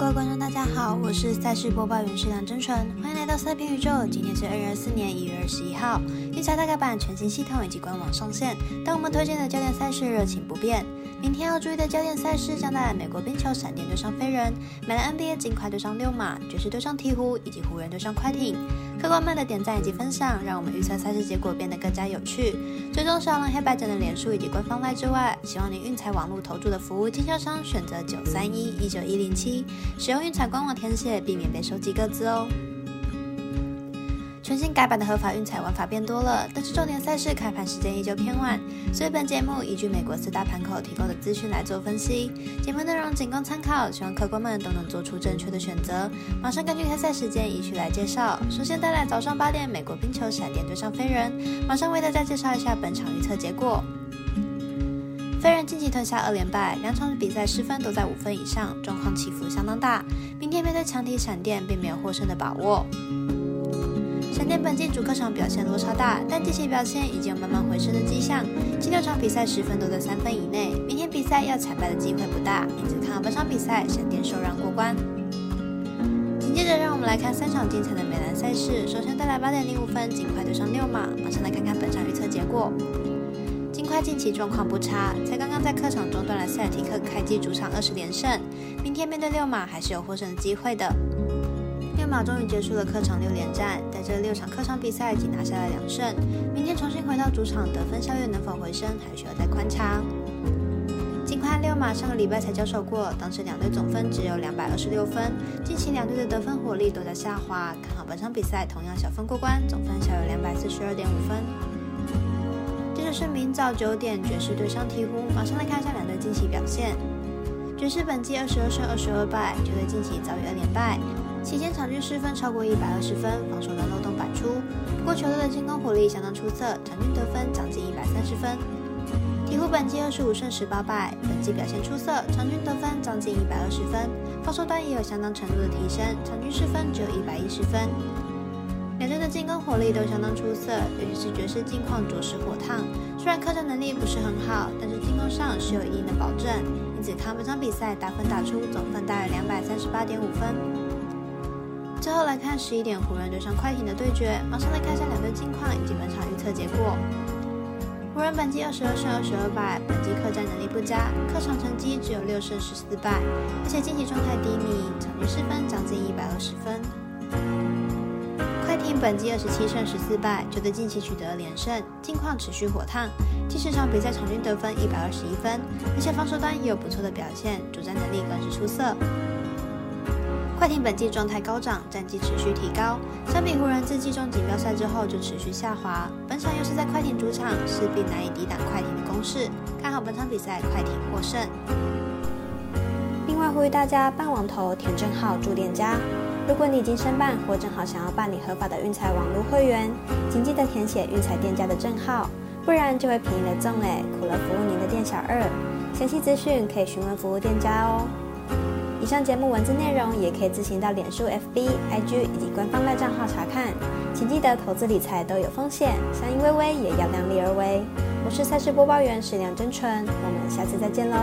各位观众，大家好，我是赛事播报员是梁真纯，欢迎来到赛评宇宙。今天是二零二四年一月二十一号，运彩大改版全新系统以及官网上线，但我们推荐的焦点赛事热情不变。明天要注意的焦点赛事将带来美国冰球闪电对上飞人，美兰 NBA 金块对上六马，爵士对上鹈鹕，以及湖人对上快艇。客官们的点赞以及分享，让我们预测赛事结果变得更加有趣。最终小狼黑白奖的脸书以及官方外之外，希望您运彩网络投注的服务经销商选择九三一一九一零七，使用运彩官网填写，避免被收集各自哦。全新改版的合法运彩玩法变多了，但是重点赛事开盘时间依旧偏晚，所以本节目依据美国四大盘口提供的资讯来做分析。节目内容仅供参考，希望客官们都能做出正确的选择。马上根据开赛时间依序来介绍。首先带来早上八点美国冰球闪电对上飞人，马上为大家介绍一下本场预测结果。飞人近期吞下二连败，两场比赛失分都在五分以上，状况起伏相当大。明天面对强敌闪电，并没有获胜的把握。闪电本季主客场表现落差大，但近期表现已经有慢慢回升的迹象。近六场比赛十分都在三分以内，明天比赛要惨败的机会不大，因此看好本场比赛闪电受让过关。紧接着，让我们来看三场精彩的美兰赛事。首先带来八点零五分，尽快对上六马。马上来看看本场预测结果。尽快近期状况不差，才刚刚在客场中断了塞尔提克开机主场二十连胜，明天面对六马还是有获胜的机会的。马终于结束了客场六连战，在这六场客场比赛仅拿下了两胜。明天重新回到主场，得分效率能否回升，还需要再观察。尽快六马上个礼拜才交手过，当时两队总分只有两百二十六分，近期两队的得分火力都在下滑。看好本场比赛同样小分过关，总分小有两百四十二点五分。接着是明早九点爵士对上鹈鹕，马上来看一下两队近期表现。爵士本季二十二胜二十二败，球队近期遭遇二连败。期间场均失分超过一百二十分，防守端漏洞百出。不过球队的进攻火力相当出色，场均得分将近一百三十分。鹈鹕本季二十五胜十八败，本季表现出色，场均得分将近一百二十分，防守端也有相当程度的提升，场均失分只有一百一十分。两队的进攻火力都相当出色，尤其是爵士近况着实火烫。虽然客战能力不是很好，但是进攻上是有一定的保证，因此看本场比赛打分打出总分大约两百三十八点五分。最后来看十一点湖人对上快艇的对决，马上来看一下两队近况以及本场预测结果。湖人本季二十二胜二十二败，本季客战能力不佳，客场成绩只有六胜十四败，而且近期状态低迷，场均失分将近一百二十分。快艇本季二十七胜十四败，球队近期取得了连胜，近况持续火烫，近十场比赛场均得分一百二十一分，而且防守端也有不错的表现，主战能力更是出色。快艇本季状态高涨，战绩持续提高。相比湖人自季中锦标赛之后就持续下滑，本场又是在快艇主场，势必难以抵挡快艇的攻势。看好本场比赛快艇获胜。另外呼吁大家半网投田正浩助店家。如果你已经申办或正好想要办理合法的运彩网络会员，请记得填写运彩店家的证号，不然就会便宜了中嘞，苦了服务您的店小二。详细资讯可以询问服务店家哦。以上节目文字内容也可以自行到脸书、FB、IG 以及官方赖账号查看，请记得投资理财都有风险，相依微微也要量力而为。我是赛事播报员史亮真纯，我们下次再见喽。